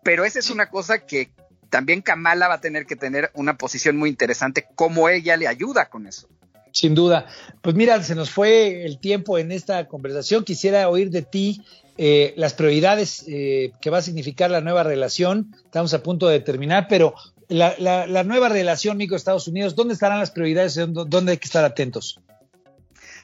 [SPEAKER 6] Pero esa es una cosa que también Kamala va a tener que tener una posición muy interesante, cómo ella le ayuda con eso.
[SPEAKER 2] Sin duda. Pues mira, se nos fue el tiempo en esta conversación. Quisiera oír de ti eh, las prioridades eh, que va a significar la nueva relación. Estamos a punto de terminar, pero la, la nueva relación México-Estados Unidos, ¿dónde estarán las prioridades? ¿Dónde hay que estar atentos?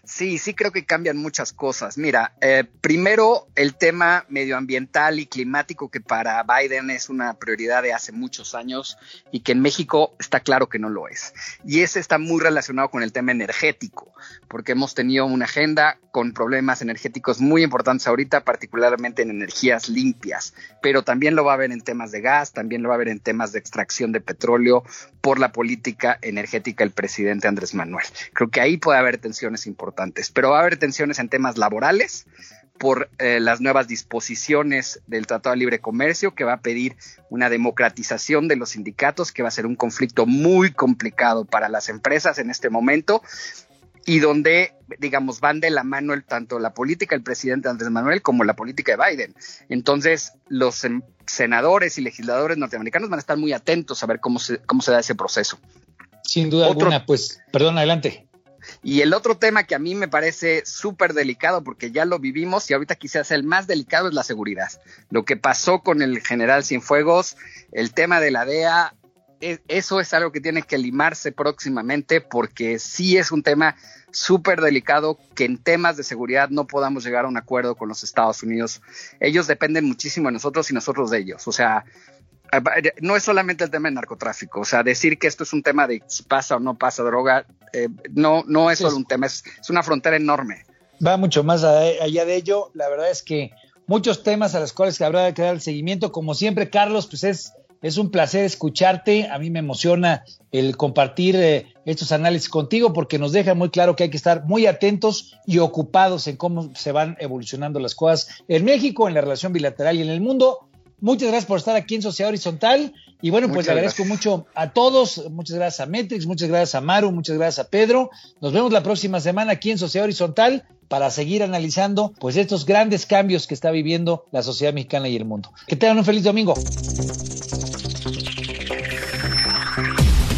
[SPEAKER 6] Sí, sí creo que cambian muchas cosas. Mira, eh, primero el tema medioambiental y climático que para Biden es una prioridad de hace muchos años y que en México está claro que no lo es. Y ese está muy relacionado con el tema energético, porque hemos tenido una agenda con problemas energéticos muy importantes ahorita, particularmente en energías limpias, pero también lo va a ver en temas de gas, también lo va a ver en temas de extracción de petróleo por la política energética del presidente Andrés Manuel. Creo que ahí puede haber tensiones importantes pero va a haber tensiones en temas laborales por eh, las nuevas disposiciones del Tratado de Libre Comercio, que va a pedir una democratización de los sindicatos, que va a ser un conflicto muy complicado para las empresas en este momento y donde, digamos, van de la mano el, tanto la política del presidente Andrés Manuel como la política de Biden. Entonces, los senadores y legisladores norteamericanos van a estar muy atentos a ver cómo se, cómo se da ese proceso.
[SPEAKER 2] Sin duda alguna, pues, perdón, adelante.
[SPEAKER 6] Y el otro tema que a mí me parece súper delicado, porque ya lo vivimos y ahorita quizás el más delicado, es la seguridad. Lo que pasó con el general Cienfuegos, el tema de la DEA, eso es algo que tiene que limarse próximamente porque sí es un tema súper delicado que en temas de seguridad no podamos llegar a un acuerdo con los Estados Unidos. Ellos dependen muchísimo de nosotros y nosotros de ellos. O sea, no es solamente el tema del narcotráfico, o sea, decir que esto es un tema de si pasa o no pasa droga, eh, no, no es solo un tema, es, una frontera enorme.
[SPEAKER 2] Va mucho más allá de ello, la verdad es que muchos temas a los cuales habrá que dar el seguimiento, como siempre, Carlos, pues es, es un placer escucharte, a mí me emociona el compartir eh, estos análisis contigo porque nos deja muy claro que hay que estar muy atentos y ocupados en cómo se van evolucionando las cosas en México, en la relación bilateral y en el mundo. Muchas gracias por estar aquí en Sociedad Horizontal. Y bueno, pues le agradezco mucho a todos. Muchas gracias a Metrix, muchas gracias a Maru, muchas gracias a Pedro. Nos vemos la próxima semana aquí en Sociedad Horizontal para seguir analizando pues estos grandes cambios que está viviendo la sociedad mexicana y el mundo. Que tengan un feliz domingo.